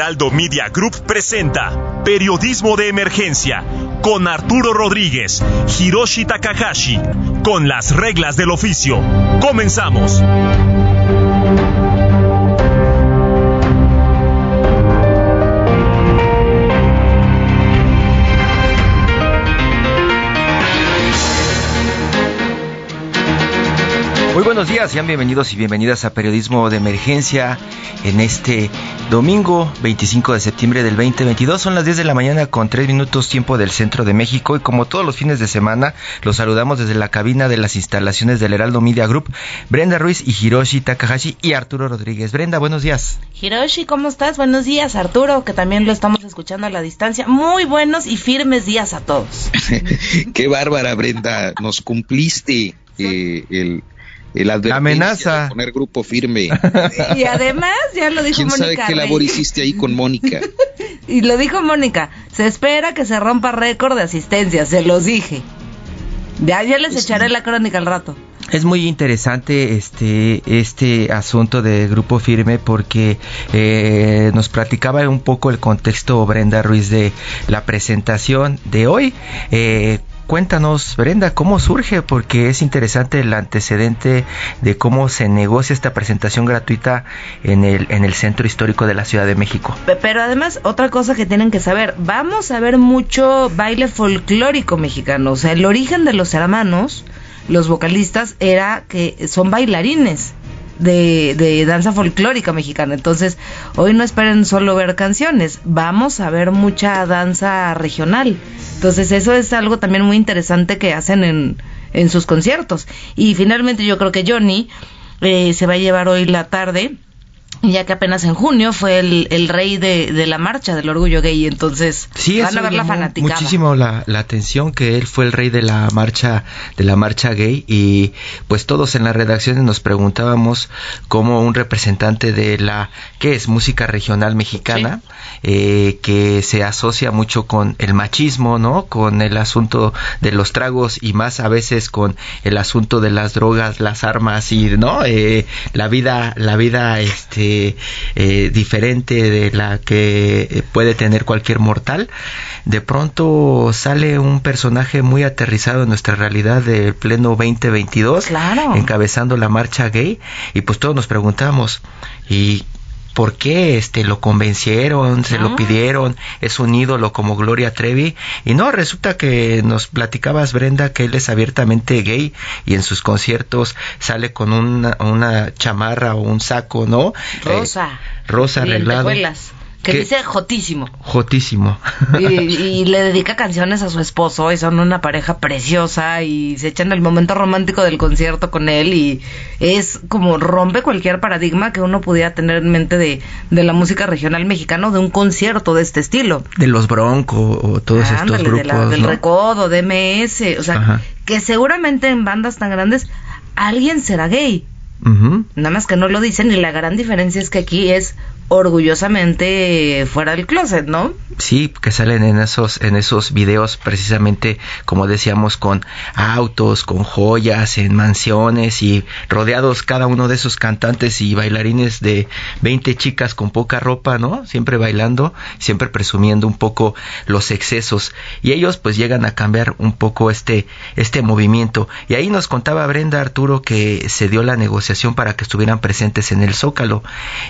Heraldo Media Group presenta Periodismo de Emergencia con Arturo Rodríguez, Hiroshi Takahashi, con las reglas del oficio. Comenzamos. Muy buenos días, sean bienvenidos y bienvenidas a Periodismo de Emergencia en este domingo 25 de septiembre del 2022. Son las 10 de la mañana con 3 minutos tiempo del centro de México y como todos los fines de semana los saludamos desde la cabina de las instalaciones del Heraldo Media Group, Brenda Ruiz y Hiroshi Takahashi y Arturo Rodríguez. Brenda, buenos días. Hiroshi, ¿cómo estás? Buenos días, Arturo, que también lo estamos escuchando a la distancia. Muy buenos y firmes días a todos. Qué bárbara, Brenda, nos cumpliste eh, el la amenaza. De poner grupo firme. Y además, ya lo dijo ¿Quién Mónica. sabe qué labor hiciste ahí con Mónica? y lo dijo Mónica. Se espera que se rompa récord de asistencia, se los dije. Ya, ya les echaré la crónica al rato. Es muy interesante este este asunto de Grupo Firme porque eh, nos platicaba un poco el contexto Brenda Ruiz de la presentación de hoy. Eh, cuéntanos, Brenda, cómo surge, porque es interesante el antecedente de cómo se negocia esta presentación gratuita en el, en el centro histórico de la Ciudad de México. Pero además, otra cosa que tienen que saber, vamos a ver mucho baile folclórico mexicano, o sea, el origen de los hermanos, los vocalistas, era que son bailarines de, de, danza folclórica mexicana. Entonces, hoy no esperen solo ver canciones, vamos a ver mucha danza regional. Entonces, eso es algo también muy interesante que hacen en, en sus conciertos. Y finalmente yo creo que Johnny eh, se va a llevar hoy la tarde ya que apenas en junio fue el, el rey de, de, la marcha del orgullo gay, entonces sí, van a ver la fanaticada. Muchísimo la, la, atención que él fue el rey de la marcha de la marcha gay y pues todos en las redacciones nos preguntábamos como un representante de la qué es música regional mexicana sí. eh, que se asocia mucho con el machismo, no, con el asunto de los tragos y más a veces con el asunto de las drogas, las armas y no eh, la vida la vida este eh, diferente de la que puede tener cualquier mortal, de pronto sale un personaje muy aterrizado en nuestra realidad del pleno 2022, claro. encabezando la marcha gay, y pues todos nos preguntamos, ¿y por qué este lo convencieron, se Ah. lo pidieron, es un ídolo como Gloria Trevi y no resulta que nos platicabas Brenda que él es abiertamente gay y en sus conciertos sale con una, una chamarra o un saco, ¿no? Rosa. Eh, rosa arreglado. Que dice jotísimo. Jotísimo. Y, y le dedica canciones a su esposo y son una pareja preciosa y se echan el momento romántico del concierto con él y es como rompe cualquier paradigma que uno pudiera tener en mente de, de la música regional mexicana o de un concierto de este estilo. de los Bronco o todos estos Ándale, grupos, de la- del ¿no? Recodo, de MS, o sea, Ajá. que seguramente en bandas tan grandes alguien será gay. Nada más que no lo dicen y la gran diferencia es que aquí es orgullosamente fuera del closet, ¿no? Sí, que salen en esos en esos videos precisamente como decíamos con autos, con joyas, en mansiones y rodeados cada uno de esos cantantes y bailarines de 20 chicas con poca ropa, ¿no? Siempre bailando, siempre presumiendo un poco los excesos y ellos pues llegan a cambiar un poco este este movimiento y ahí nos contaba Brenda Arturo que se dio la negociación para que estuvieran presentes en el Zócalo.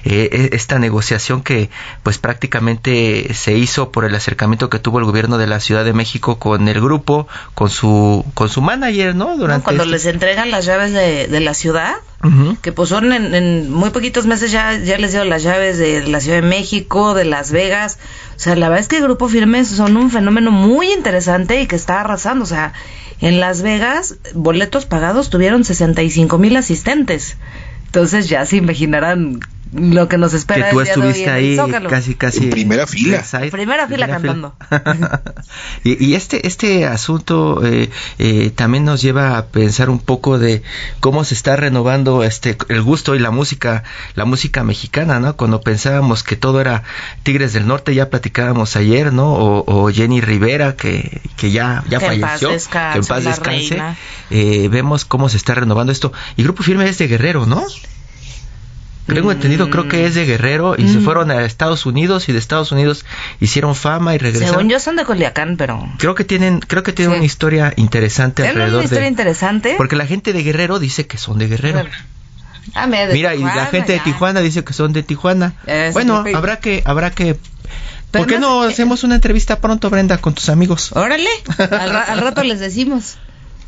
Eh, e- esta negociación que pues prácticamente se hizo por el acercamiento que tuvo el gobierno de la Ciudad de México con el grupo, con su con su manager, ¿no? Durante cuando este les entregan las llaves de, de la ciudad, que pues son en, muy poquitos meses ya ya les dio las llaves de la Ciudad de México, de Las Vegas. O sea, la verdad es que el Grupo Firmes son un fenómeno muy interesante y que está arrasando, o sea, en Las Vegas, boletos pagados tuvieron 65 mil asistentes. Entonces ya se imaginarán lo que nos espera. Que tú estuviste ahí casi, casi. En primera fila. Primera fila cantando. y, este, este asunto eh, eh, también nos lleva a pensar un poco de cómo se está renovando este el gusto y la música, la música mexicana, ¿no? Cuando pensábamos que todo era Tigres del Norte, ya platicábamos ayer, ¿no? O, Jenny Rivera, que, que ya, ya falleció. que en paz descanse. Eh, vemos cómo se está renovando esto. Y Grupo Firme es de Guerrero, ¿no? Tengo entendido, creo que es de Guerrero y se mm. fueron a Estados Unidos y de Estados Unidos hicieron fama y regresaron. Según yo son de Culiacán, pero creo que tienen, creo que tienen una historia interesante ¿Tienen alrededor una historia interesante? porque la gente de Guerrero dice que son de Guerrero. Ah, mira, y la gente de Tijuana dice que son de Tijuana. bueno, habrá que, habrá que ¿Por qué no hacemos una entrevista pronto, Brenda, con tus amigos? Órale, al rato les decimos.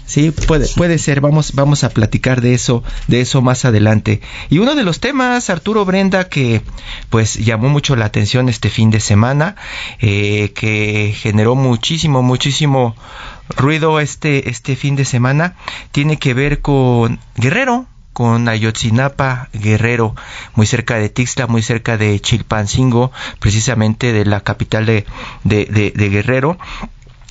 Sí, puede, puede ser. Vamos, vamos a platicar de eso, de eso más adelante. Y uno de los temas, Arturo Brenda, que pues llamó mucho la atención este fin de semana, eh, que generó muchísimo, muchísimo ruido este, este fin de semana, tiene que ver con Guerrero, con Ayotzinapa Guerrero, muy cerca de Tixla, muy cerca de Chilpancingo, precisamente de la capital de, de, de Guerrero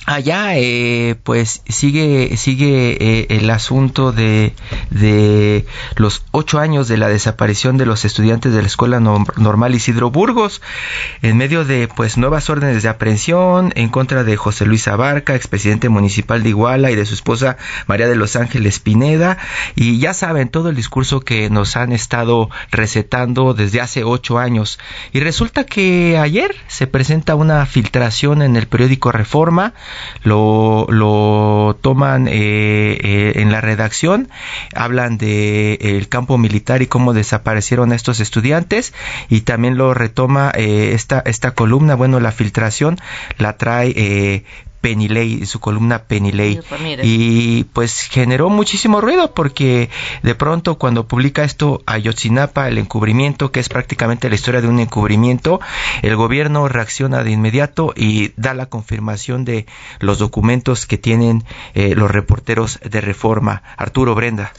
allá eh, pues sigue sigue eh, el asunto de, de los ocho años de la desaparición de los estudiantes de la escuela normal Isidro Burgos en medio de pues nuevas órdenes de aprehensión en contra de José Luis Abarca expresidente municipal de Iguala y de su esposa María de los Ángeles Pineda. Y ya saben todo el discurso que nos han estado recetando desde hace ocho años. Y resulta que ayer se presenta una filtración en el periódico Reforma lo, lo toman eh, eh, en la redacción, hablan de eh, campo militar y cómo desaparecieron estos estudiantes y también lo retoma esta, esta columna, bueno, la filtración la trae Penilei, su columna Penilei. Y pues generó muchísimo ruido porque de pronto cuando publica esto Ayotzinapa, el encubrimiento, que es prácticamente la historia de un encubrimiento, el gobierno reacciona de inmediato y da la confirmación de los documentos que tienen eh, los reporteros de reforma. Arturo Brenda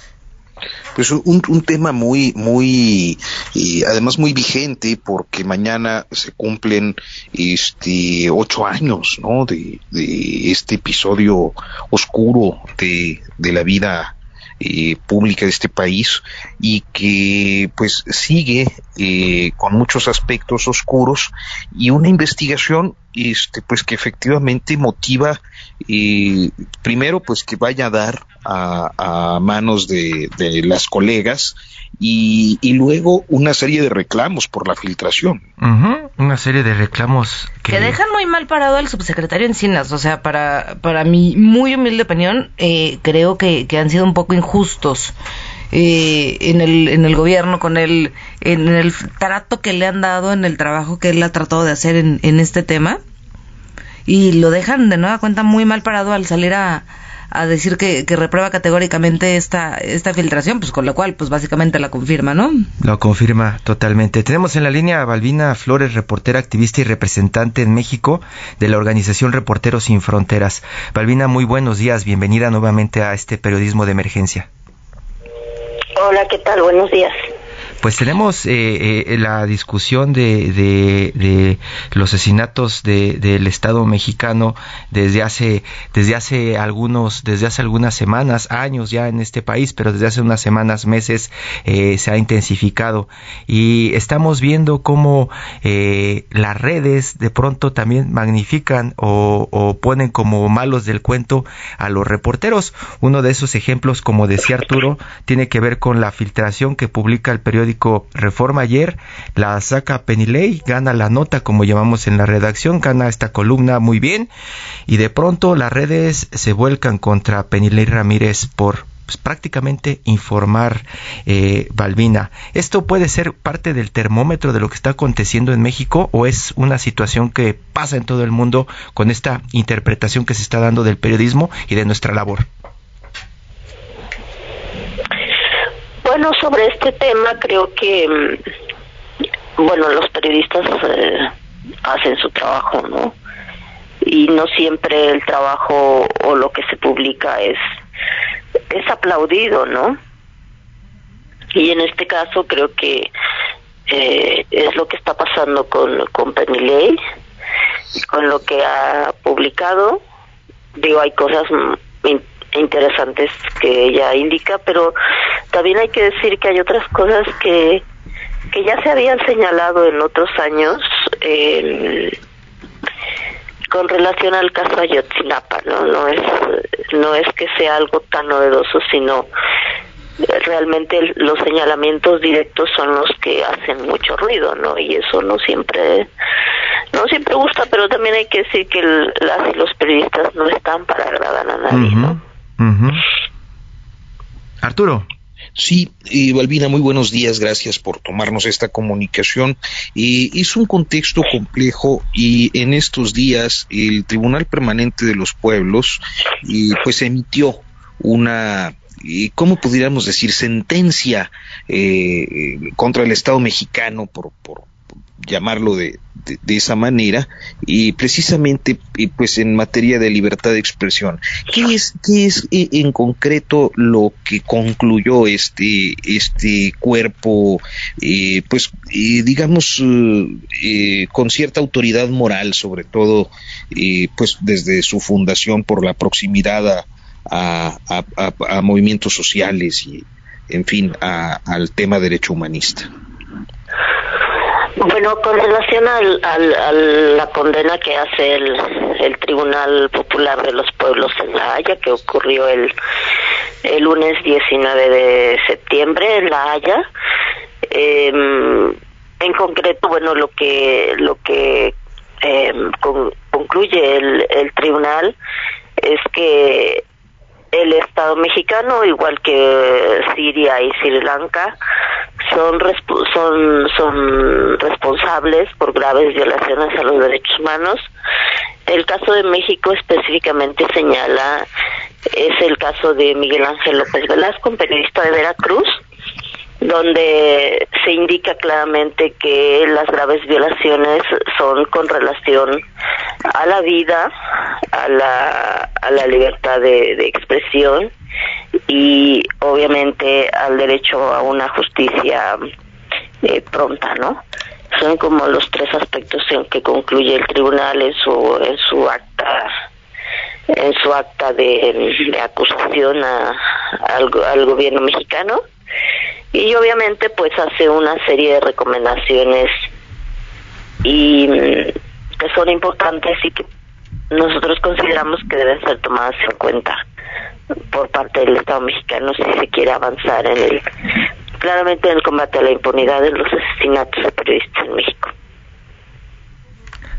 pues un, un tema muy, muy, además muy vigente porque mañana se cumplen este ocho años, ¿no? De, de este episodio oscuro de, de la vida eh, pública de este país y que pues sigue eh, con muchos aspectos oscuros y una investigación este pues que efectivamente motiva eh, primero pues que vaya a dar a, manos de, las colegas y, luego una serie de reclamos por la filtración. Una serie de reclamos que... dejan muy mal parado al subsecretario Encinas. O sea, para, para mi muy humilde opinión, eh, creo que, han sido un poco injustos. Eh, en, el, en el gobierno, con el, en el trato que le han dado, en el trabajo que él ha tratado de hacer en, en este tema. Y lo dejan de nueva cuenta muy mal parado al salir a, a decir que, reprueba categóricamente esta, esta filtración, pues con lo cual, pues básicamente la confirma, ¿no? Lo confirma totalmente. Tenemos en la línea a Balbina Flores, reportera, activista y representante en México de la organización Reporteros Sin Fronteras. Balbina, muy buenos días, bienvenida nuevamente a este periodismo de emergencia. Hola, ¿qué tal? Buenos días pues tenemos eh, eh, la discusión de, de, los asesinatos del Estado mexicano desde hace desde hace algunos desde hace algunas semanas años ya en este país pero desde hace unas semanas meses eh, se ha intensificado. Y estamos viendo cómo las redes de pronto también magnifican o ponen como malos del cuento a los reporteros. Uno de esos ejemplos como decía Arturo tiene que ver con la filtración que publica el periódico Reforma ayer, la saca Penilei, gana la nota como llamamos en la redacción, gana esta columna muy bien y de pronto las redes se vuelcan contra Penilei Ramírez por pues, prácticamente informar, eh, Balbina. ¿Esto puede ser parte del termómetro de lo que está aconteciendo en México o es una situación que pasa en todo el mundo con esta interpretación que se está dando del periodismo y de nuestra labor? Bueno, sobre este tema creo que, mm, bueno, los periodistas eh, hacen su trabajo, ¿no? Y no siempre el trabajo o lo que se publica es es aplaudido, ¿no? Y en este caso creo que eh, es lo que está pasando con, con Penny con lo que ha publicado. Digo, hay cosas interesantes que ella indica, pero también hay que decir que hay otras cosas que, que ya se habían señalado en otros años. Con relación al caso Ayotzinapa, ¿no? No es, no es que sea algo tan novedoso, sino realmente los señalamientos directos son los que hacen mucho ruido, ¿no? Y eso no siempre, no siempre gusta, pero también hay que decir que las y los periodistas no están para agradar a nadie, ¿no? Arturo. Sí, eh, Balbina, muy buenos días, gracias por tomarnos esta comunicación. Eh, es un contexto complejo y en estos días el Tribunal Permanente de los Pueblos eh, pues emitió una ¿cómo pudiéramos decir? sentencia eh, contra el Estado mexicano por, llamarlo de, de, esa manera, y precisamente pues en materia de libertad de expresión. ¿Qué es, qué es eh, en concreto lo que concluyó este, este cuerpo, eh, pues eh, digamos, con cierta autoridad moral, sobre todo, pues desde su fundación por la proximidad a, a, a, movimientos sociales y, en fin, al tema derecho humanista? Bueno, con relación al, a la condena que hace el, el Tribunal Popular de los Pueblos en La Haya, que ocurrió el, el lunes 19 de septiembre en La Haya, em, en concreto, bueno, lo que lo que em, concluye el, el tribunal es que el Estado mexicano, igual que Siria y Sri Lanka, son, son, son responsables por graves violaciones a los derechos humanos. El caso de México específicamente señala, es el caso de Miguel Ángel López Velasco, un periodista de Veracruz, donde se indica claramente que las graves violaciones son con relación a la vida, a la, a la libertad de, expresión y obviamente al derecho a una justicia eh, pronta, ¿no? Son como los tres aspectos en que concluye el tribunal en su en su acta en su acta de, acusación a, al gobierno mexicano y obviamente pues hace una serie de recomendaciones y mm, que son importantes y que nosotros consideramos que deben ser tomadas en cuenta por parte del Estado mexicano si se quiere avanzar en el claramente en el combate a la impunidad de los asesinatos de periodistas en México.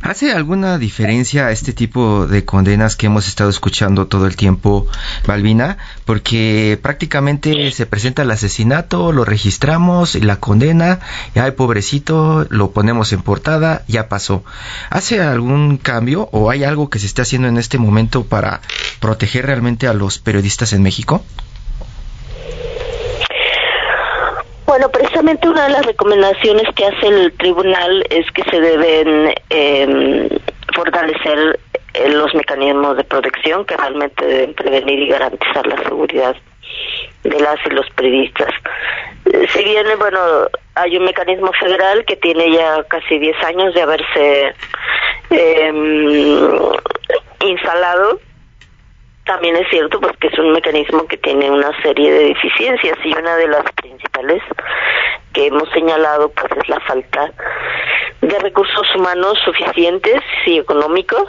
¿Hace alguna diferencia este tipo de condenas que hemos estado escuchando todo el tiempo, Balbina? Porque prácticamente se presenta el asesinato, lo registramos, la condena, ay pobrecito, lo ponemos en portada, ya pasó. ¿Hace algún cambio o hay algo que se esté haciendo en este momento para proteger realmente a los periodistas en México? Bueno, precisamente una de las recomendaciones que hace el tribunal es que se deben eh, fortalecer los mecanismos de protección que realmente deben prevenir y garantizar la seguridad de las y los periodistas. Eh, si bien, bueno, hay un mecanismo federal que tiene ya casi 10 años de haberse eh, instalado, también es cierto pues que es un mecanismo que tiene una serie de deficiencias y una de las principales que hemos señalado pues es la falta de recursos humanos suficientes y económicos.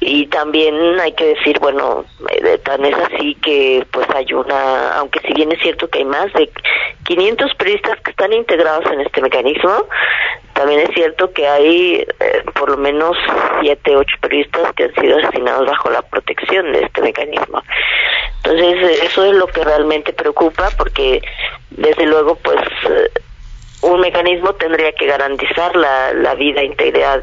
Y también hay que decir bueno tan es así que pues hay una aunque si bien es cierto que hay más de 500 periodistas que están integrados en este mecanismo también es cierto que hay eh, por lo menos siete ocho periodistas que han sido asesinados bajo la protección de este mecanismo Entonces, eso es lo que realmente preocupa porque desde luego pues un mecanismo tendría que garantizar la, la vida e integridad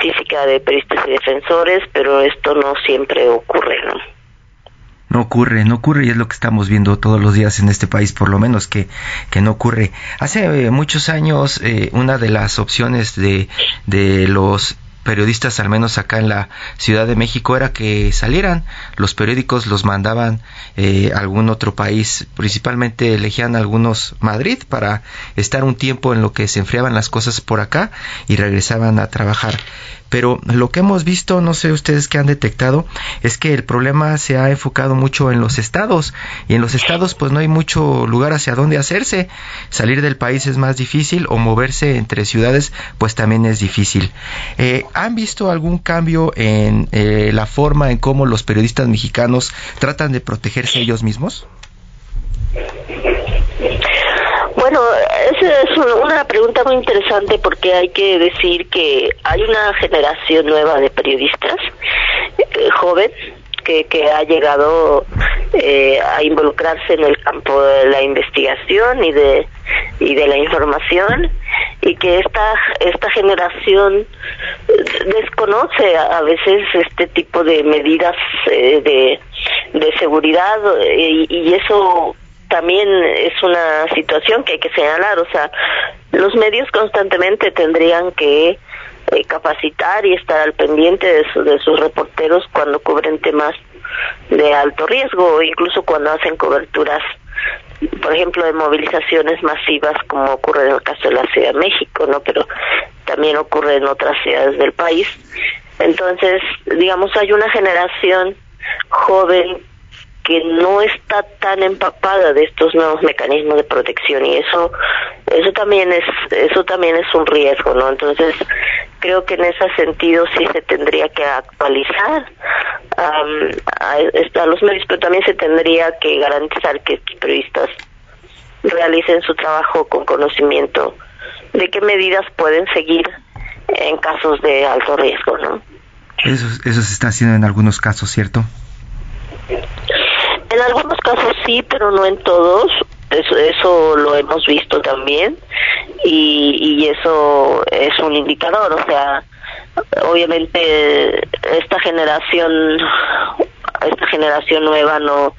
física de periodistas y defensores, pero esto no siempre ocurre, ¿no? No ocurre, no ocurre y es lo que estamos viendo todos los días en este país, por lo menos que, que no ocurre. Hace eh, muchos años eh, una de las opciones de, de los periodistas, al menos acá en la Ciudad de México, era que salieran. Los periódicos los mandaban eh, a algún otro país, principalmente elegían algunos Madrid para estar un tiempo en lo que se enfriaban las cosas por acá y regresaban a trabajar pero lo que hemos visto, no sé ustedes qué han detectado, es que el problema se ha enfocado mucho en los estados y en los estados pues no hay mucho lugar hacia dónde hacerse. Salir del país es más difícil o moverse entre ciudades pues también es difícil. Eh, ¿Han visto algún cambio en eh, la forma en cómo los periodistas mexicanos tratan de protegerse ellos mismos? Bueno, esa es una pregunta muy interesante porque hay que decir que hay una generación nueva de periodistas eh, joven que, que ha llegado eh, a involucrarse en el campo de la investigación y de y de la información y que esta esta generación desconoce a, veces este tipo de medidas eh, de de seguridad y, y eso también es una situación que hay que señalar, o sea, los medios constantemente tendrían que eh, capacitar y estar al pendiente de, de sus reporteros cuando cubren temas de alto riesgo o incluso cuando hacen coberturas, por ejemplo, de movilizaciones masivas como ocurre en el caso de la Ciudad de México, ¿no? Pero también ocurre en otras ciudades del país. Entonces, digamos, hay una generación joven que no está tan empapada de estos nuevos mecanismos de protección y eso eso también es eso también es un riesgo no entonces creo que en ese sentido sí se tendría que actualizar a, los medios pero también se tendría que garantizar que estos periodistas realicen su trabajo con conocimiento de qué medidas pueden seguir en casos de alto riesgo no eso eso se está haciendo en algunos casos cierto en algunos casos sí, pero no en todos. Eso, lo hemos visto también y, y eso es un indicador. O sea, obviamente esta generación esta generación nueva no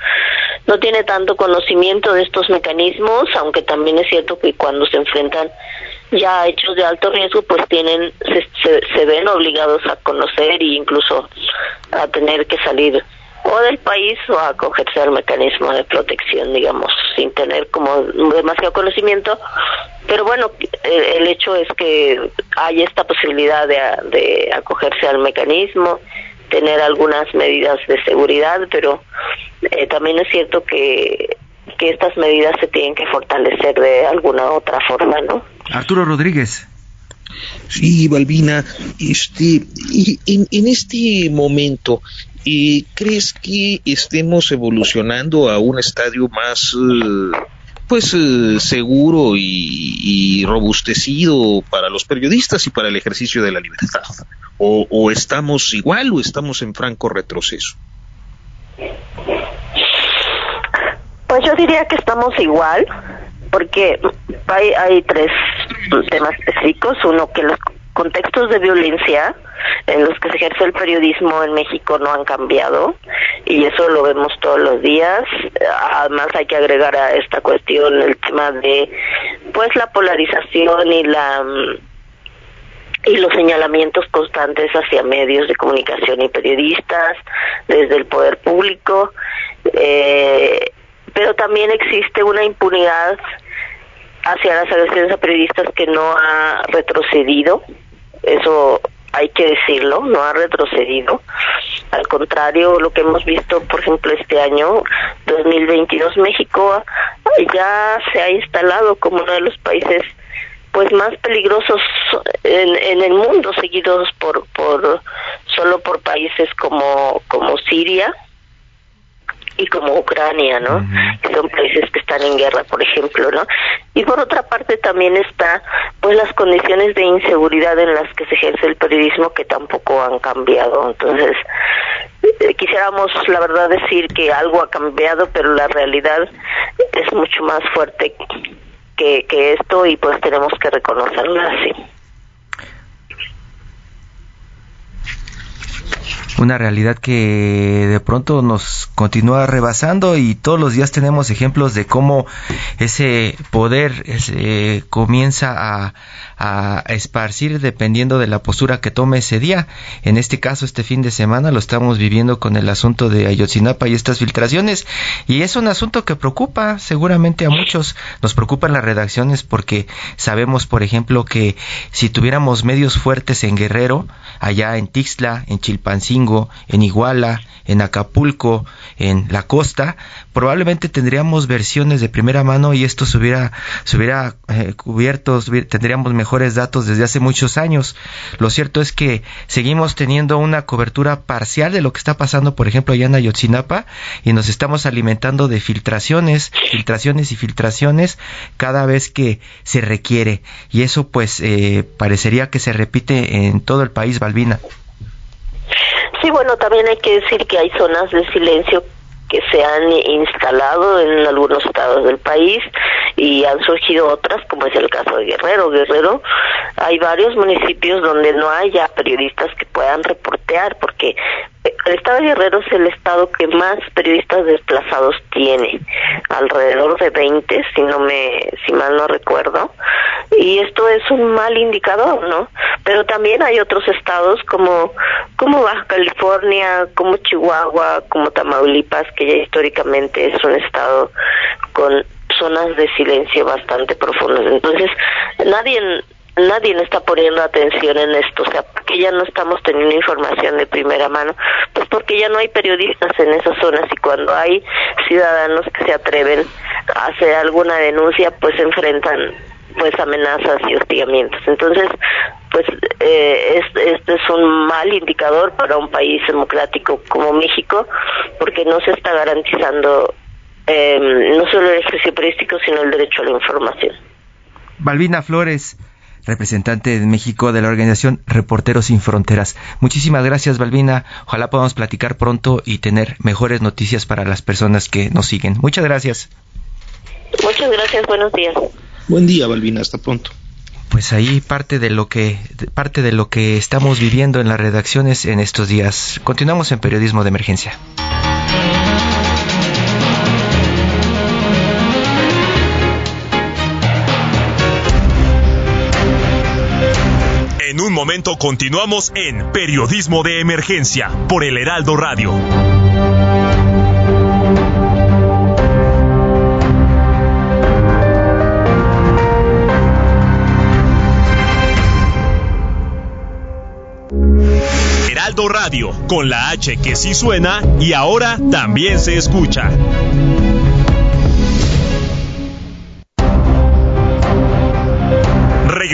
no tiene tanto conocimiento de estos mecanismos, aunque también es cierto que cuando se enfrentan ya a hechos de alto riesgo, pues tienen se, se, se ven obligados a conocer e incluso a tener que salir o del país o acogerse al mecanismo de protección, digamos, sin tener como demasiado conocimiento. Pero bueno, el, hecho es que hay esta posibilidad de, de acogerse al mecanismo, tener algunas medidas de seguridad, pero eh, también es cierto que, que estas medidas se tienen que fortalecer de alguna otra forma, ¿no? Arturo Rodríguez. Sí, Balbina, este, y en, en este momento, ¿Y crees que estemos evolucionando a un estadio más, eh, pues, eh, seguro y, robustecido para los periodistas y para el ejercicio de la libertad? ¿O, estamos igual o estamos en franco retroceso? Pues yo diría que estamos igual, porque hay, hay tres temas específicos. Uno, que los contextos de violencia en los que se ejerce el periodismo en México no han cambiado y eso lo vemos todos los días. Además hay que agregar a esta cuestión el tema de pues la polarización y la y los señalamientos constantes hacia medios de comunicación y periodistas desde el poder público eh, pero también existe una impunidad hacia las agresiones a periodistas que no ha retrocedido eso hay que decirlo, no ha retrocedido. Al contrario, lo que hemos visto, por ejemplo, este año 2022, México ya se ha instalado como uno de los países pues más peligrosos en, en el mundo, seguidos por, por solo por países como como Siria, y como Ucrania, ¿no? Que son países que están en guerra, por ejemplo, ¿no? Y por otra parte también está, pues, las condiciones de inseguridad en las que se ejerce el periodismo que tampoco han cambiado. Entonces, eh, quisiéramos, la verdad, decir que algo ha cambiado, pero la realidad es mucho más fuerte que, que esto y pues tenemos que reconocerlo así. Una realidad que de pronto nos continúa rebasando y todos los días tenemos ejemplos de cómo ese poder ese, comienza a, a esparcir dependiendo de la postura que tome ese día. En este caso, este fin de semana lo estamos viviendo con el asunto de Ayotzinapa y estas filtraciones y es un asunto que preocupa seguramente a muchos. Nos preocupan las redacciones porque sabemos, por ejemplo, que si tuviéramos medios fuertes en Guerrero, allá en Tixla, en Chilpancingo, en Iguala, en Acapulco, en la costa, probablemente tendríamos versiones de primera mano y esto se hubiera, se hubiera eh, cubierto, tendríamos mejores datos desde hace muchos años. Lo cierto es que seguimos teniendo una cobertura parcial de lo que está pasando, por ejemplo, allá en Ayotzinapa y nos estamos alimentando de filtraciones, filtraciones y filtraciones cada vez que se requiere. Y eso pues eh, parecería que se repite en todo el país, Balbina. Sí, bueno, también hay que decir que hay zonas de silencio que se han instalado en algunos estados del país y han surgido otras, como es el caso de Guerrero. Guerrero, hay varios municipios donde no haya periodistas que puedan reportear, porque el estado de Guerrero es el estado que más periodistas desplazados tiene, alrededor de 20, si no me, si mal no recuerdo, y esto es un mal indicador, ¿no? Pero también hay otros estados como, como Baja California, como Chihuahua, como Tamaulipas, que ya históricamente es un estado con zonas de silencio bastante profundas. Entonces, nadie nadie está poniendo atención en esto, o sea, porque ya no estamos teniendo información de primera mano, pues porque ya no hay periodistas en esas zonas y cuando hay ciudadanos que se atreven a hacer alguna denuncia, pues se enfrentan pues amenazas y hostigamientos. Entonces, pues eh, este, es un mal indicador para un país democrático como México, porque no se está garantizando eh, no solo el ejercicio periodístico, sino el derecho a la información. Balbina Flores, representante de México de la organización Reporteros Sin Fronteras. Muchísimas gracias, Balbina. Ojalá podamos platicar pronto y tener mejores noticias para las personas que nos siguen. Muchas gracias. Muchas gracias, buenos días. Buen día, Balbina, hasta pronto. Pues ahí parte de lo que parte de lo que estamos viviendo en las redacciones en estos días. Continuamos en periodismo de emergencia. En un momento continuamos en Periodismo de Emergencia por el Heraldo Radio. Heraldo Radio, con la H que sí suena y ahora también se escucha.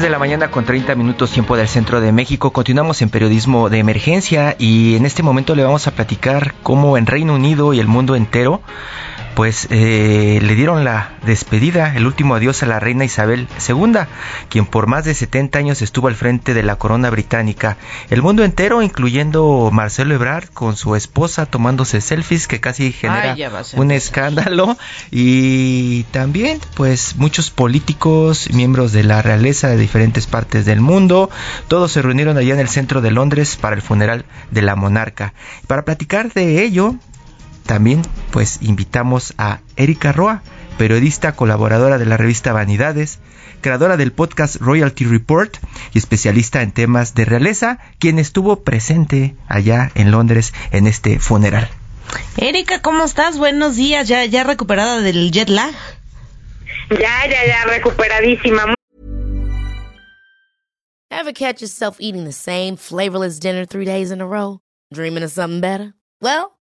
De la mañana con 30 minutos tiempo del centro de México. Continuamos en periodismo de emergencia y en este momento le vamos a platicar cómo en Reino Unido y el mundo entero pues eh, le dieron la despedida, el último adiós a la reina Isabel II, quien por más de 70 años estuvo al frente de la corona británica. El mundo entero, incluyendo Marcelo Ebrard con su esposa tomándose selfies que casi genera un escándalo y también pues muchos políticos, miembros de la realeza de diferentes partes del mundo, todos se reunieron allá en el centro de Londres para el funeral de la monarca. Para platicar de ello, también pues invitamos a Erika Roa, periodista colaboradora de la revista Vanidades, creadora del podcast Royalty Report y especialista en temas de realeza, quien estuvo presente allá en Londres en este funeral. Erika, ¿cómo estás? Buenos días, ya ya recuperada del jet lag. Ya, ya, ya recuperadísima. Ever catch yourself eating the same flavorless dinner three days in a row? Dreaming of something better? Well,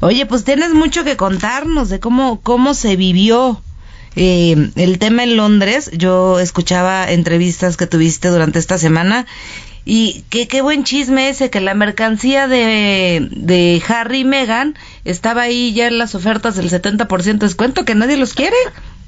Oye, pues tienes mucho que contarnos de cómo, cómo se vivió eh, el tema en Londres. Yo escuchaba entrevistas que tuviste durante esta semana y qué, qué buen chisme ese, que la mercancía de, de Harry y Meghan estaba ahí ya en las ofertas del 70% de descuento, que nadie los quiere.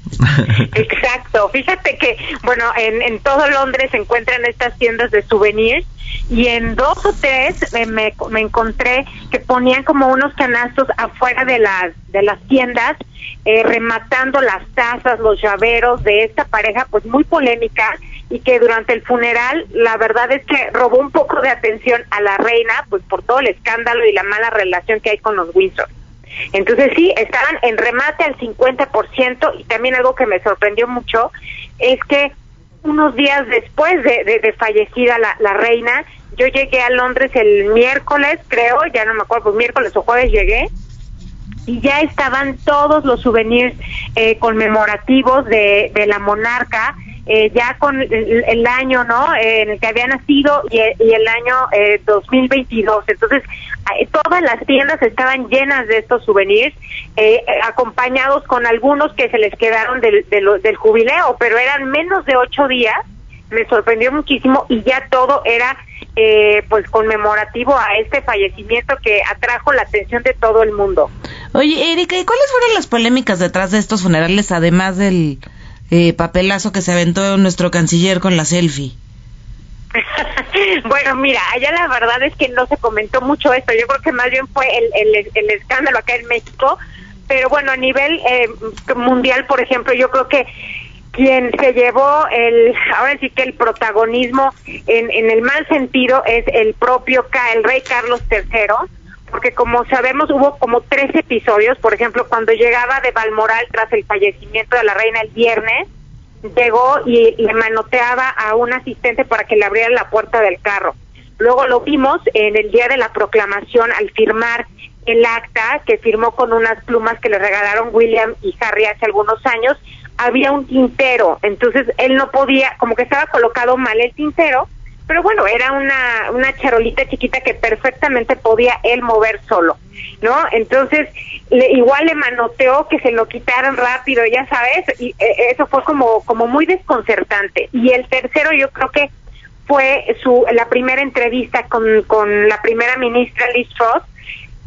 Exacto, fíjate que, bueno, en, en todo Londres se encuentran estas tiendas de souvenirs y en dos o tres me, me, me encontré que ponían como unos canastos afuera de las, de las tiendas eh, rematando las tazas, los llaveros de esta pareja, pues muy polémica y que durante el funeral la verdad es que robó un poco de atención a la reina, pues por todo el escándalo y la mala relación que hay con los Windsor. Entonces sí, estaban en remate al 50% y también algo que me sorprendió mucho es que unos días después de, fallecida la, reina, yo llegué a Londres el miércoles, creo, ya no me acuerdo, miércoles o jueves llegué, y ya estaban todos los souvenirs eh, conmemorativos de la monarca, eh, ya con el, el año, ¿no? Eh, en el que había nacido y, el año eh, 2022. Entonces, todas las tiendas estaban llenas de estos souvenirs, eh, acompañados con algunos que se les quedaron del, del, del jubileo, pero eran menos de ocho días. Me sorprendió muchísimo y ya todo era eh, pues conmemorativo a este fallecimiento que atrajo la atención de todo el mundo. Oye, Erika, ¿y cuáles fueron las polémicas detrás de estos funerales, además del eh, papelazo que se aventó nuestro canciller con la selfie? bueno, mira, allá la verdad es que no se comentó mucho esto. Yo creo que más bien fue el, el, escándalo acá en México. Pero bueno, a nivel eh, mundial, por ejemplo, yo creo que quien se llevó el, ahora sí que el protagonismo en, en el mal sentido es el propio el rey Carlos III, porque como sabemos hubo como tres episodios, por ejemplo, cuando llegaba de Balmoral tras el fallecimiento de la reina el viernes, llegó y le manoteaba a un asistente para que le abriera la puerta del carro. Luego lo vimos en el día de la proclamación al firmar el acta que firmó con unas plumas que le regalaron William y Harry hace algunos años, había un tintero, entonces él no podía, como que estaba colocado mal el tintero, pero bueno, era una, una charolita chiquita que perfectamente podía él mover solo, ¿no? Entonces, le, igual le manoteó que se lo quitaran rápido, ya sabes, y eh, eso fue como, como muy desconcertante. Y el tercero yo creo que fue su, la primera entrevista con, con la primera ministra Liz Truss,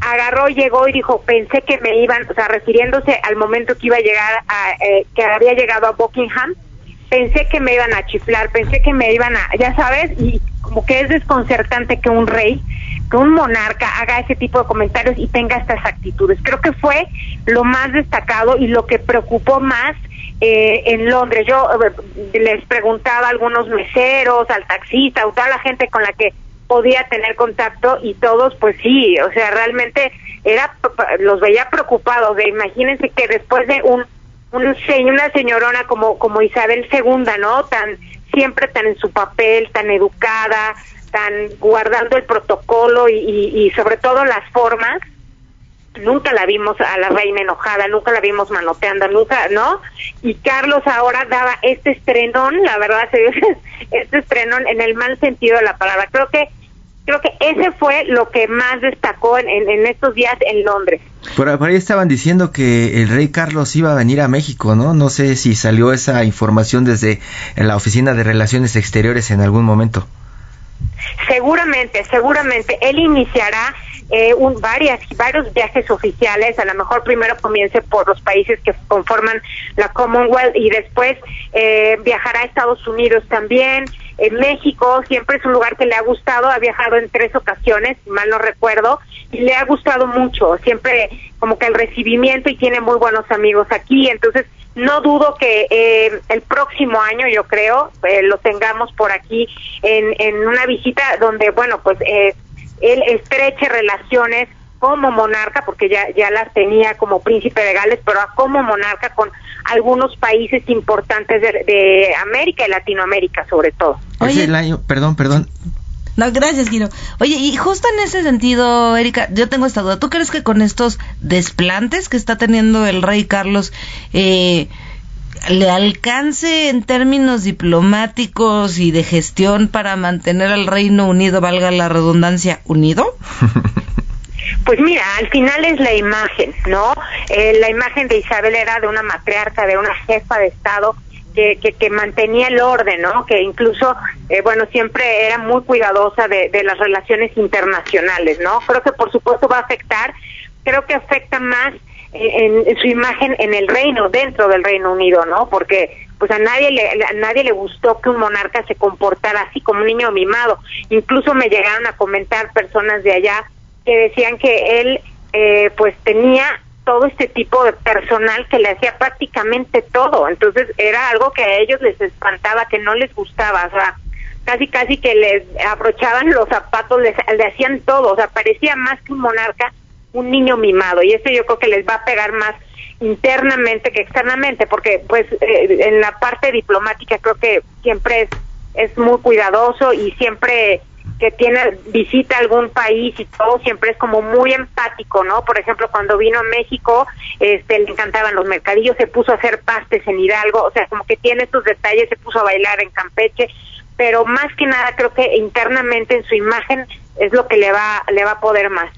agarró, llegó y dijo, pensé que me iban, o sea, refiriéndose al momento que iba a llegar, a, eh, que había llegado a Buckingham, pensé que me iban a chiflar, pensé que me iban a, ya sabes, y como que es desconcertante que un rey, que un monarca haga ese tipo de comentarios y tenga estas actitudes. Creo que fue lo más destacado y lo que preocupó más eh, en Londres. Yo eh, les preguntaba a algunos meseros, al taxista, a toda la gente con la que podía tener contacto y todos pues sí, o sea, realmente era los veía preocupados de imagínense que después de un un una señorona como como Isabel II, ¿no? Tan siempre tan en su papel, tan educada, tan guardando el protocolo y, y, y sobre todo las formas, nunca la vimos a la reina enojada, nunca la vimos manoteando, nunca, ¿no? Y Carlos ahora daba este estrenón, la verdad, este estrenón en el mal sentido de la palabra. Creo que creo que ese fue lo que más destacó en, en, en estos días en Londres. Por, por, ahí estaban diciendo que el rey Carlos iba a venir a México, ¿no? No sé si salió esa información desde la Oficina de Relaciones Exteriores en algún momento. Seguramente, seguramente. Él iniciará eh, un, varias, varios viajes oficiales. A lo mejor primero comience por los países que conforman la Commonwealth y después eh, viajará a Estados Unidos también. En México siempre es un lugar que le ha gustado, ha viajado en tres ocasiones, si mal no recuerdo, y le ha gustado mucho, siempre como que el recibimiento y tiene muy buenos amigos aquí, entonces no dudo que eh, el próximo año, yo creo, eh, lo tengamos por aquí en, en una visita donde, bueno, pues eh, él estreche relaciones como monarca, porque ya, ya las tenía como príncipe de Gales, pero a como monarca con algunos países importantes de, de América y Latinoamérica sobre todo. Es el año, perdón, perdón. No, gracias, Giro. Oye, y justo en ese sentido, Erika, yo tengo esta duda. ¿Tú crees que con estos desplantes que está teniendo el rey Carlos, eh, le alcance en términos diplomáticos y de gestión para mantener al Reino Unido, valga la redundancia, unido? Pues mira, al final es la imagen, ¿no? Eh, la imagen de Isabel era de una matriarca, de una jefa de Estado que, que, que mantenía el orden, ¿no? Que incluso, eh, bueno, siempre era muy cuidadosa de, de las relaciones internacionales, ¿no? Creo que por supuesto va a afectar, creo que afecta más en, su imagen en el reino, dentro del Reino Unido, ¿no? Porque pues a nadie le a nadie le gustó que un monarca se comportara así como un niño mimado. Incluso me llegaron a comentar personas de allá que decían que él eh, pues tenía todo este tipo de personal que le hacía prácticamente todo. Entonces era algo que a ellos les espantaba, que no les gustaba. O sea, casi casi que les abrochaban los zapatos, les, le hacían todo. O sea, parecía más que un monarca, un niño mimado. Y eso yo creo que les va a pegar más internamente que externamente, porque pues eh, en la parte diplomática creo que siempre es, es muy cuidadoso y siempre que tiene visita algún país y todo siempre es como muy empático, ¿no? Por ejemplo, cuando vino a México, este le encantaban los mercadillos, se puso a hacer pastes en Hidalgo, o sea, como que tiene estos detalles, se puso a bailar en Campeche, pero más que nada creo que internamente en su imagen es lo que le va le va a poder más.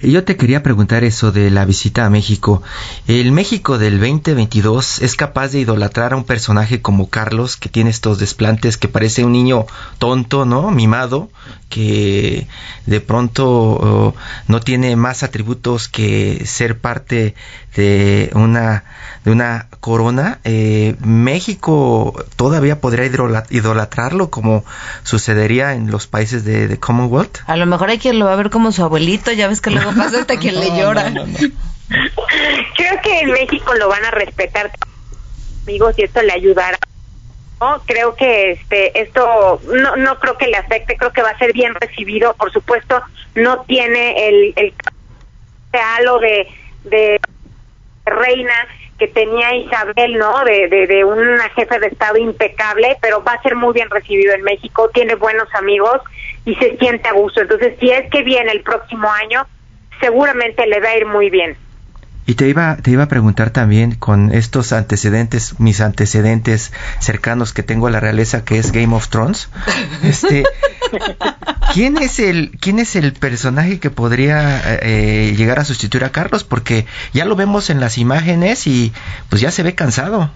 Yo te quería preguntar eso de la visita a México. ¿El México del 2022 es capaz de idolatrar a un personaje como Carlos, que tiene estos desplantes, que parece un niño tonto, ¿no? Mimado, que de pronto oh, no tiene más atributos que ser parte de una, de una corona? Eh, ¿México todavía podría idola- idolatrarlo como sucedería en los países de, de Commonwealth? A lo mejor hay quien lo va a ver como su abuelito, ya ves que luego pasa hasta que le llora. Creo que en México lo van a respetar amigos y esto le ayudará. ¿No? Creo que este esto no no creo que le afecte, creo que va a ser bien recibido. Por supuesto, no tiene el el halo de de reina que tenía Isabel, ¿no? De, de, de una jefe de Estado impecable, pero va a ser muy bien recibido en México, tiene buenos amigos y se siente a gusto. Entonces, si es que viene el próximo año, seguramente le va a ir muy bien. Y te iba, te iba a preguntar también con estos antecedentes, mis antecedentes cercanos que tengo a la realeza, que es Game of Thrones. Este, ¿quién es el, quién es el personaje que podría eh, llegar a sustituir a Carlos? Porque ya lo vemos en las imágenes y pues ya se ve cansado.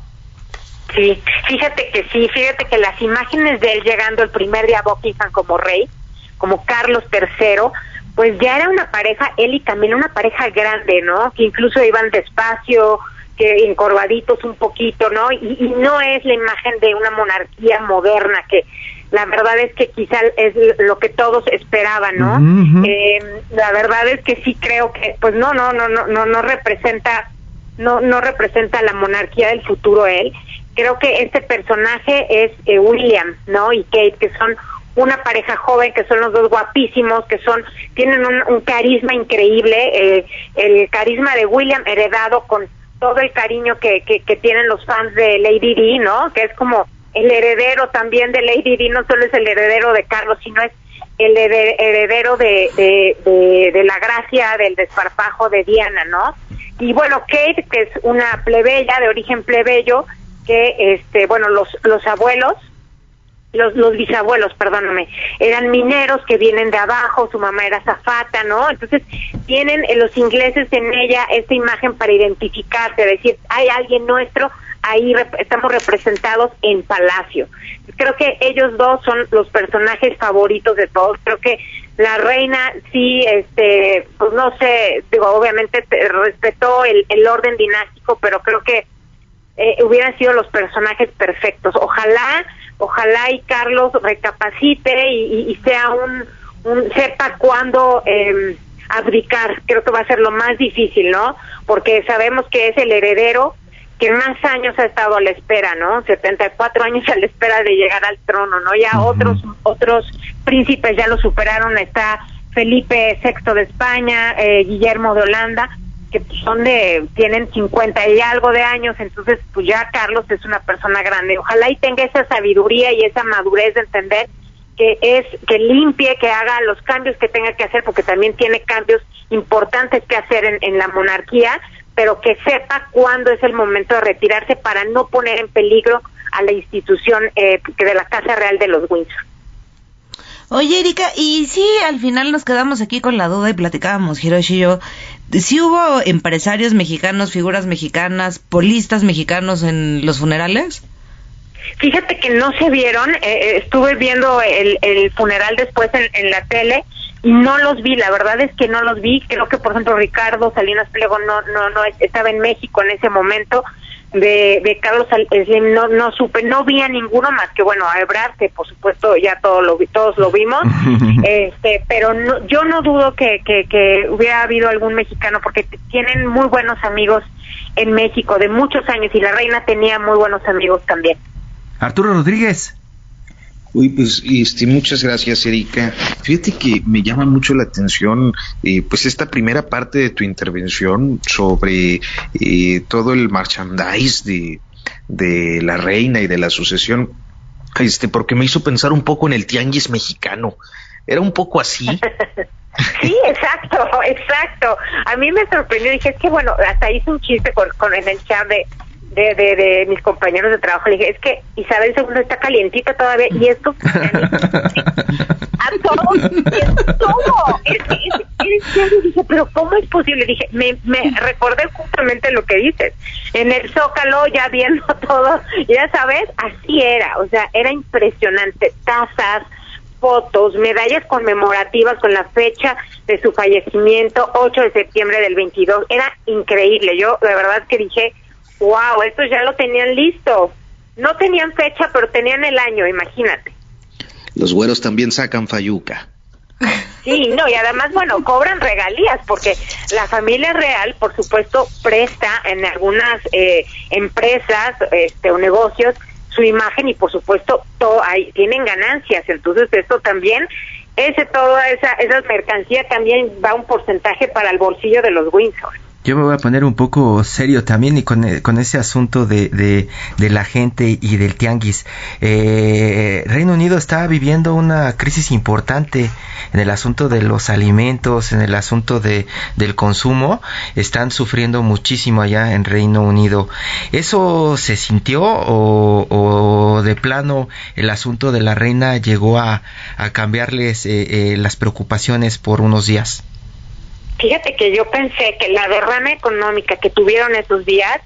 Sí, fíjate que sí, fíjate que las imágenes de él llegando el primer día a Buckingham como rey, como Carlos III, pues ya era una pareja, él y Camila, una pareja grande, ¿no? Que incluso iban despacio, que encorvaditos un poquito, ¿no? Y, y no es la imagen de una monarquía moderna, que la verdad es que quizá es lo que todos esperaban, ¿no? Eh, la verdad es que sí creo que, pues no, no, no, no, no, no representa, no, no representa la monarquía del futuro él. Creo que este personaje es eh, William, ¿no? Y Kate, que son una pareja joven, que son los dos guapísimos, que son, tienen un, un carisma increíble, eh, el carisma de William heredado con todo el cariño que, que, que tienen los fans de Lady Di, ¿no? Que es como el heredero también de Lady Di, no solo es el heredero de Carlos, sino es el heredero de, de, de, de la gracia, del desparpajo de Diana, ¿no? Y bueno, Kate, que es una plebeya, de origen plebeyo, que, este, bueno, los, los abuelos, los, los bisabuelos, perdóname, eran mineros que vienen de abajo, su mamá era zafata, ¿no? Entonces tienen eh, los ingleses en ella esta imagen para identificarse, decir, hay alguien nuestro, ahí rep- estamos representados en Palacio. Creo que ellos dos son los personajes favoritos de todos, creo que la reina sí, este, pues no sé, digo, obviamente te- respetó el, el orden dinástico, pero creo que eh, hubieran sido los personajes perfectos. Ojalá, ojalá y Carlos recapacite y, sea un, un sepa cuándo eh, abdicar. Creo que va a ser lo más difícil, ¿no? Porque sabemos que es el heredero que más años ha estado a la espera, ¿no? 74 años a la espera de llegar al trono, ¿no? Ya otros otros príncipes ya lo superaron, está Felipe VI de España, eh, Guillermo de Holanda, que son de, tienen 50 y algo de años, entonces pues ya Carlos es una persona grande. Ojalá y tenga esa sabiduría y esa madurez de entender que es, que limpie, que haga los cambios que tenga que hacer, porque también tiene cambios importantes que hacer en, en la monarquía, pero que sepa cuándo es el momento de retirarse para no poner en peligro a la institución eh, de la Casa Real de los Windsor. Oye, Erika, y sí, al final nos quedamos aquí con la duda y platicábamos, Hiroshi y yo. ¿Sí hubo empresarios mexicanos, figuras mexicanas, polistas mexicanos en los funerales? Fíjate que no se vieron, eh, eh, estuve viendo el, funeral después en, en, la tele y no los vi, la verdad es que no los vi, creo que por ejemplo Ricardo Salinas Pliego no, no, no estaba en México en ese momento, de, de Carlos Slim no, no supe, no vi a ninguno más que bueno, a Ebrard, que por supuesto ya todo lo, todos lo vimos, este, pero no, yo no dudo que, que, que hubiera habido algún mexicano porque tienen muy buenos amigos en México de muchos años y la reina tenía muy buenos amigos también. Arturo Rodríguez. Uy, pues este, muchas gracias, Erika. Fíjate que me llama mucho la atención, eh, pues esta primera parte de tu intervención sobre eh, todo el merchandise de, la reina y de la sucesión, este, porque me hizo pensar un poco en el tianguis mexicano. Era un poco así. Sí, exacto, exacto. A mí me sorprendió, dije, es que bueno, hasta hice un chiste con, con en el chat de, de, de, de, mis compañeros de trabajo. Le dije, es que Isabel II está calientita todavía y esto a todos, es todo. Es, es, es, serio, dije, pero ¿cómo es posible? Dije, me, me recordé justamente lo que dices. En el Zócalo, ya viendo todo, ya sabes, así era, o sea, era impresionante. Tazas, fotos, medallas conmemorativas con la fecha de su fallecimiento, 8 de septiembre del 22. Era increíble. Yo, de verdad que dije, wow, estos ya lo tenían listo. No tenían fecha, pero tenían el año, imagínate. Los güeros también sacan fayuca. Sí, no, y además, bueno, cobran regalías porque la familia real, por supuesto, presta en algunas eh, empresas este, o negocios su imagen y, por supuesto, todo, tienen ganancias. Entonces, esto también, ese toda esa, esa mercancía también va un porcentaje para el bolsillo de los Windsor. Yo me voy a poner un poco serio también y con, con ese asunto de, de, de, la gente y del tianguis. Eh, Reino Unido está viviendo una crisis importante en el asunto de los alimentos, en el asunto de, del consumo. Están sufriendo muchísimo allá en Reino Unido. ¿Eso se sintió o, o de plano el asunto de la reina llegó a, a cambiarles eh, eh, las preocupaciones por unos días? Fíjate que yo pensé que la derrama económica que tuvieron esos días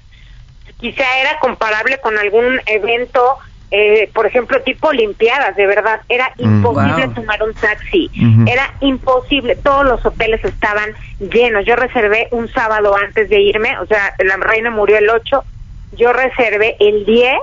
quizá era comparable con algún evento, eh, por ejemplo, tipo Olimpiadas, de verdad, era imposible wow. tomar un taxi, uh -huh. era imposible, todos los hoteles estaban llenos, yo reservé un sábado antes de irme, o sea, la reina murió el 8, yo reservé el 10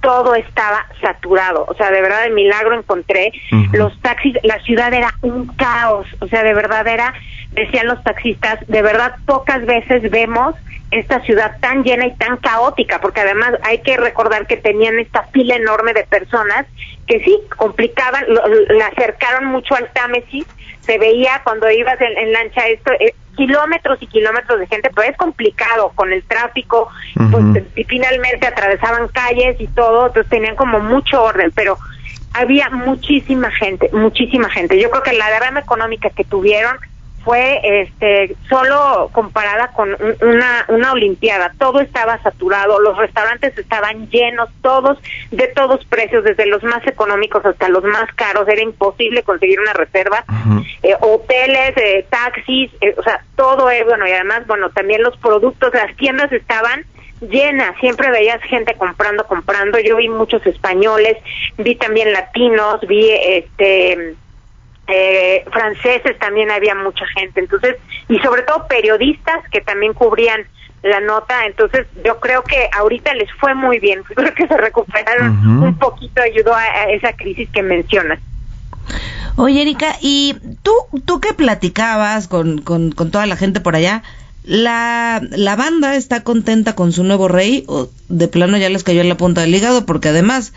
todo estaba saturado, o sea, de verdad de milagro encontré uh -huh. los taxis, la ciudad era un caos, o sea, de verdad era, decían los taxistas, de verdad pocas veces vemos esta ciudad tan llena y tan caótica, porque además hay que recordar que tenían esta fila enorme de personas que sí complicaban, lo, la acercaron mucho al Támesis, se veía cuando ibas en, en lancha esto, eh, kilómetros y kilómetros de gente, pero es complicado con el tráfico, uh -huh. pues, y finalmente atravesaban calles y todo, entonces tenían como mucho orden, pero había muchísima gente, muchísima gente. Yo creo que la derrama económica que tuvieron fue este solo comparada con una una olimpiada. Todo estaba saturado los restaurantes estaban llenos todos de todos precios desde los más económicos hasta los más caros. Era imposible conseguir una reserva. Uh -huh. eh, hoteles eh, taxis eh, o sea todo es bueno y además bueno también los productos las tiendas estaban llenas, siempre veías gente comprando, comprando, yo vi muchos españoles, vi también latinos, vi este eh, franceses también había mucha gente, entonces, y sobre todo periodistas que también cubrían la nota, entonces yo creo que ahorita les fue muy bien, creo que se recuperaron uh -huh. un poquito, ayudó a, a, esa crisis que mencionas. Oye, Erika, ¿y tú, tú qué platicabas con, con, con toda la gente por allá? ¿La, ¿La banda está contenta con su nuevo rey o de plano ya les cayó en la punta del hígado? Porque además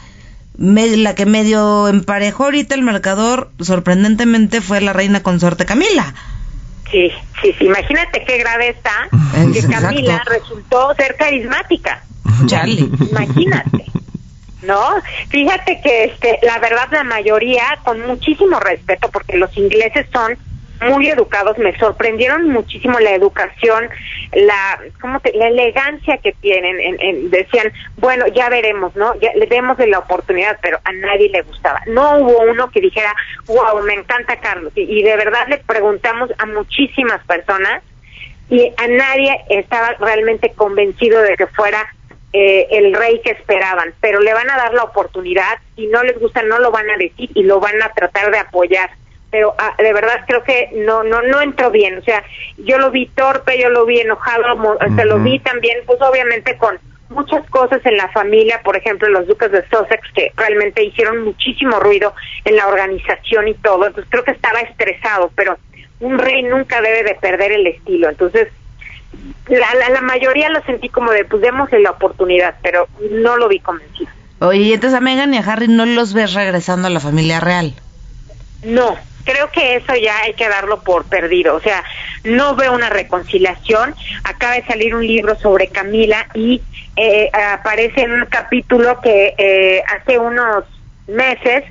la que medio emparejó ahorita el marcador, sorprendentemente, fue la reina consorte Camila. Sí, sí, sí. Imagínate qué grave está que Camila resultó ser carismática. Charlie. Imagínate. ¿No? Fíjate que este, la verdad la mayoría con muchísimo respeto porque los ingleses son muy educados, me sorprendieron muchísimo la educación, la ¿cómo te, la elegancia que tienen, en, decían, bueno, ya veremos, ¿no? Ya le demos de la oportunidad, pero a nadie le gustaba. No hubo uno que dijera, wow, me encanta Carlos. Y, de verdad le preguntamos a muchísimas personas y a nadie estaba realmente convencido de que fuera eh, el rey que esperaban, pero le van a dar la oportunidad, si no les gusta no lo van a decir y lo van a tratar de apoyar pero ah, de verdad creo que no no no entró bien. O sea yo lo vi torpe yo lo vi enojado se lo vi también pues obviamente con muchas cosas en la familia por ejemplo los duques de Sussex que realmente hicieron muchísimo ruido en la organización y todo. Entonces creo que estaba estresado pero un rey nunca debe de perder el estilo. Entonces la, la, la mayoría lo sentí como de pues démosle la oportunidad pero no lo vi convencido. Oye y entonces a Meghan y a Harry no los ves regresando a la familia real no creo que eso ya hay que darlo por perdido. O sea, no veo una reconciliación. Acaba de salir un libro sobre Camila y eh, aparece en un capítulo que eh, hace unos meses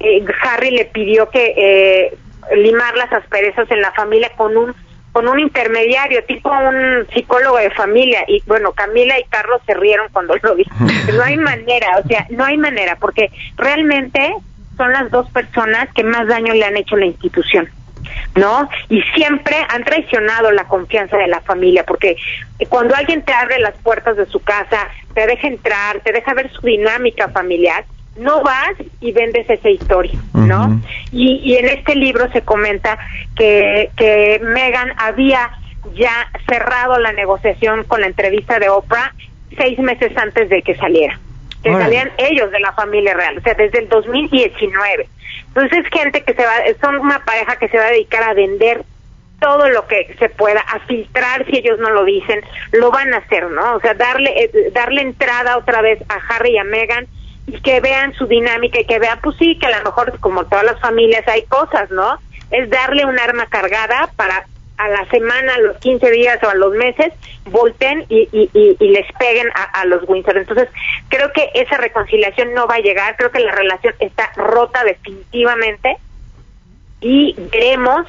eh, Harry le pidió que limar las asperezas en la familia con un con un intermediario, tipo un psicólogo de familia. Y bueno, Camila y Carlos se rieron cuando lo vi. No hay manera, o sea, no hay manera, porque realmente son las dos personas que más daño le han hecho a la institución. ¿no? Y siempre han traicionado la confianza de la familia, porque cuando alguien te abre las puertas de su casa, te deja entrar, te deja ver su dinámica familiar, no vas y vendes esa historia, ¿no? y, y, en este libro se comenta que, que Megan había ya cerrado la negociación con la entrevista de Oprah seis meses antes de que saliera que salían ellos de la familia real, o sea, desde el 2019. Entonces, gente que se va, son una pareja que se va a dedicar a vender todo lo que se pueda, a filtrar si ellos no lo dicen, lo van a hacer, ¿no? O sea, darle, eh, darle entrada otra vez a Harry y a Meghan y que vean su dinámica y que vean, pues sí, que a lo mejor como todas las familias hay cosas, ¿no? Es darle un arma cargada para a la semana, a los 15 días o a los meses, volten y, y, les peguen a, los Windsor. Entonces, creo que esa reconciliación no va a llegar, creo que la relación está rota definitivamente y veremos,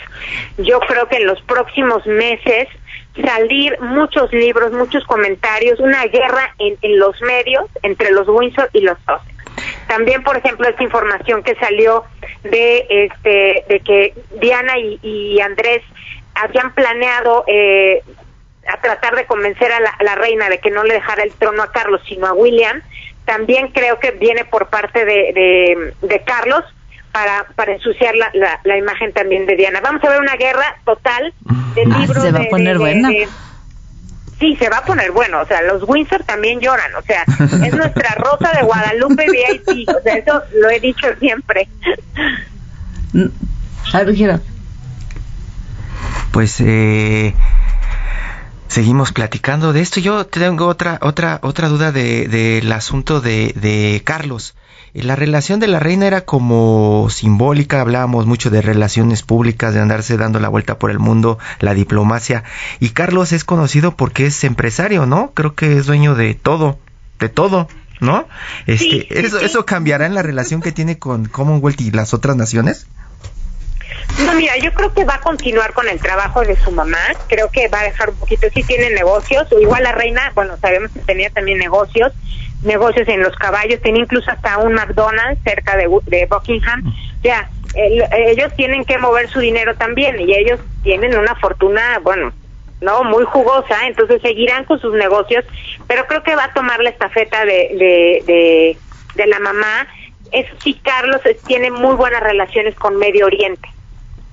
yo creo que en los próximos meses, salir muchos libros, muchos comentarios, una guerra en, los medios entre los Windsor y los Sussex. También, por ejemplo, esta información que salió de este de que Diana y Andrés habían planeado eh, a tratar de convencer a la, reina de que no le dejara el trono a Carlos, sino a William, también creo que viene por parte de, de, Carlos para, para ensuciar la, la, imagen también de Diana. Vamos a ver una guerra total de ah, libros. Se va a poner buena. sí, se va a poner bueno. O sea, los Windsor también lloran. O sea, es nuestra Rosa de Guadalupe VIP. O sea, eso lo he dicho siempre. A ver, pues eh, seguimos platicando de esto. Yo tengo otra otra otra duda del de, asunto de, de Carlos. La relación de la reina era como simbólica, hablábamos mucho de relaciones públicas, de andarse dando la vuelta por el mundo, la diplomacia. Y Carlos es conocido porque es empresario, ¿no? Creo que es dueño de todo, de todo, ¿no? Este, eso, ¿Eso cambiará en la relación que tiene con Commonwealth y las otras naciones? No, mira, yo creo que va a continuar con el trabajo de su mamá. Creo que va a dejar un poquito, sí tiene negocios. Igual la reina, bueno, sabemos que tenía también negocios, negocios en los caballos, tenía incluso hasta un McDonald's cerca de, de Buckingham. O sea, ellos tienen que mover su dinero también y ellos tienen una fortuna, bueno, no muy jugosa, entonces seguirán con sus negocios, pero creo que va a tomar la estafeta de, de, de, de la mamá. Eso sí, Carlos tiene muy buenas relaciones con Medio Oriente.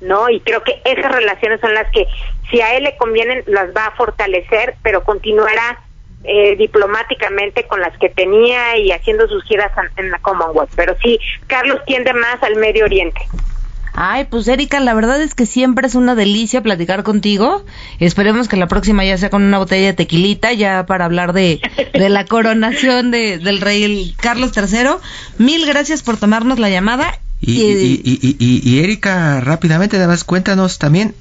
¿No? Y creo que esas relaciones son las que, si a él le convienen, las va a fortalecer, pero continuará eh, diplomáticamente con las que tenía y haciendo sus giras en la Commonwealth. Pero sí, Carlos tiende más al Medio Oriente. Ay, pues Erika, la verdad es que siempre es una delicia platicar contigo. Esperemos que la próxima ya sea con una botella de tequilita, ya para hablar de, de la coronación de, del rey Carlos III. Mil gracias por tomarnos la llamada. Y, y, y, y, y Erika, rápidamente, además, cuéntanos también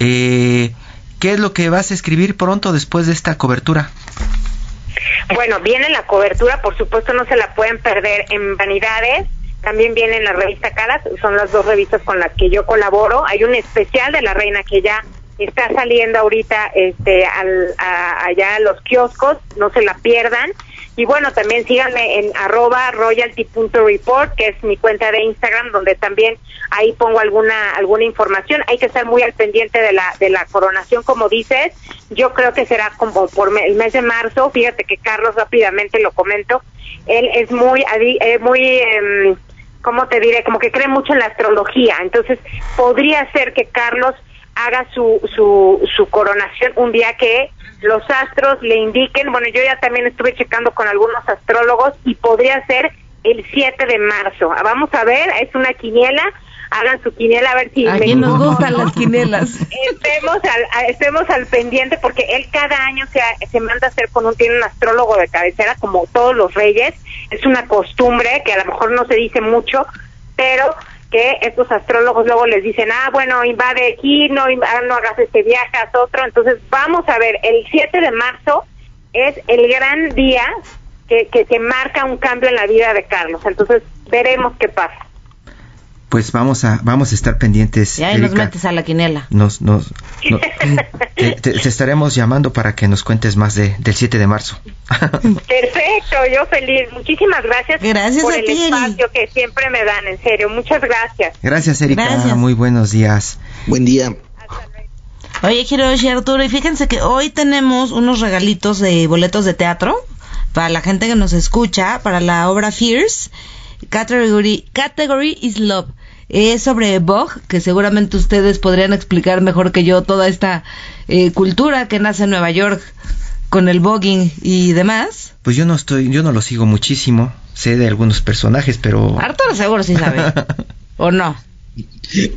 eh, qué es lo que vas a escribir pronto después de esta cobertura. Bueno, viene la cobertura, por supuesto no se la pueden perder en Vanidades, también viene en la revista Caras, son las dos revistas con las que yo colaboro. Hay un especial de la reina que ya está saliendo ahorita este al, a, allá a los kioscos, no se la pierdan. Y bueno, también síganme en arroba royalty.report, que es mi cuenta de Instagram, donde también ahí pongo alguna alguna información. Hay que estar muy al pendiente de la de la coronación, como dices. Yo creo que será como por el mes de marzo. Fíjate que Carlos rápidamente lo comento. Él es muy eh, muy eh, ¿cómo te diré? Como que cree mucho en la astrología. Entonces, podría ser que Carlos haga su, su, su coronación un día que los astros le indiquen, bueno, yo ya también estuve checando con algunos astrólogos y podría ser el 7 de marzo. Vamos a ver, es una quiniela, hagan su quiniela a ver si a quién nos gustan las quinielas. Estemos al, estemos al pendiente porque él cada año se, se manda a hacer con un, tiene un astrólogo de cabecera como todos los reyes. Es una costumbre que a lo mejor no se dice mucho, pero que estos astrólogos luego les dicen, ah, bueno, invade aquí, no, no hagas este viaje, haz otro. Entonces, vamos a ver, el 7 de marzo es el gran día que, que, que marca un cambio en la vida de Carlos. Entonces, veremos qué pasa pues vamos a vamos a estar pendientes. Y ahí nos metes a la quinela. Nos, nos, no, te, te, te, estaremos llamando para que nos cuentes más de, del 7 de marzo. Perfecto, yo feliz. Muchísimas gracias, gracias por a el ti, espacio que siempre me dan, en serio. Muchas gracias. Gracias, Erika. Gracias. Muy buenos días. Buen día. Oye, Hiroshi Arturo, y fíjense que hoy tenemos unos regalitos de boletos de teatro para la gente que nos escucha, para la obra Fierce. Category, Category is Love. Es sobre Bog, que seguramente ustedes podrían explicar mejor que yo toda esta eh, cultura que nace en Nueva York con el voguing y demás. Pues yo no estoy, yo no lo sigo muchísimo, sé de algunos personajes, pero... Arturo seguro sí sabe, ¿o no?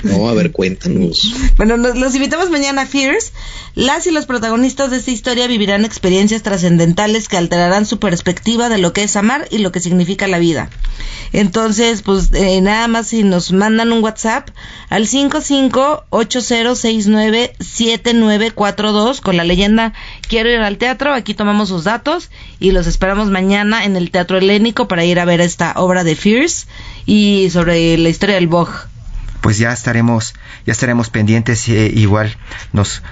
No, a ver, cuéntanos. Bueno, nos, los invitamos mañana a Fierce. Las y los protagonistas de esta historia vivirán experiencias trascendentales que alterarán su perspectiva de lo que es amar y lo que significa la vida. Entonces, pues eh, nada más si nos mandan un WhatsApp al 5580697942 con la leyenda Quiero ir al teatro, aquí tomamos sus datos y los esperamos mañana en el Teatro Helénico para ir a ver esta obra de Fierce y sobre la historia del Bog pues ya estaremos ya estaremos pendientes eh, igual nos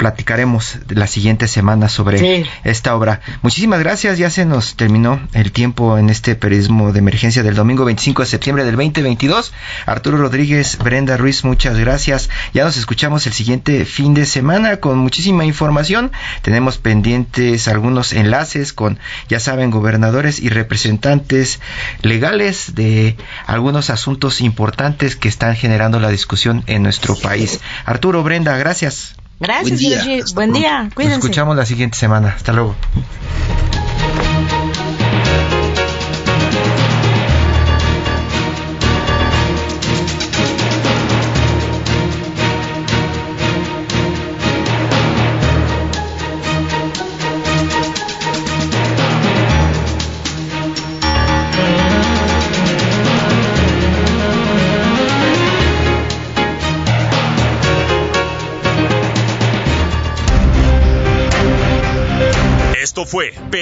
platicaremos la siguiente semana sobre Sí. esta obra. Muchísimas gracias, ya se nos terminó el tiempo en este periodismo de emergencia del domingo 25 de septiembre del 2022. Arturo Rodríguez, Brenda Ruiz, muchas gracias. Ya nos escuchamos el siguiente fin de semana con muchísima información. Tenemos pendientes algunos enlaces con, ya saben, gobernadores y representantes legales de algunos asuntos importantes que están generando la discusión en nuestro país. Arturo, Brenda, gracias. Gracias, Buen día. Hiroshi. Buen día. Nos Cuídense. escuchamos la siguiente semana. Hasta luego.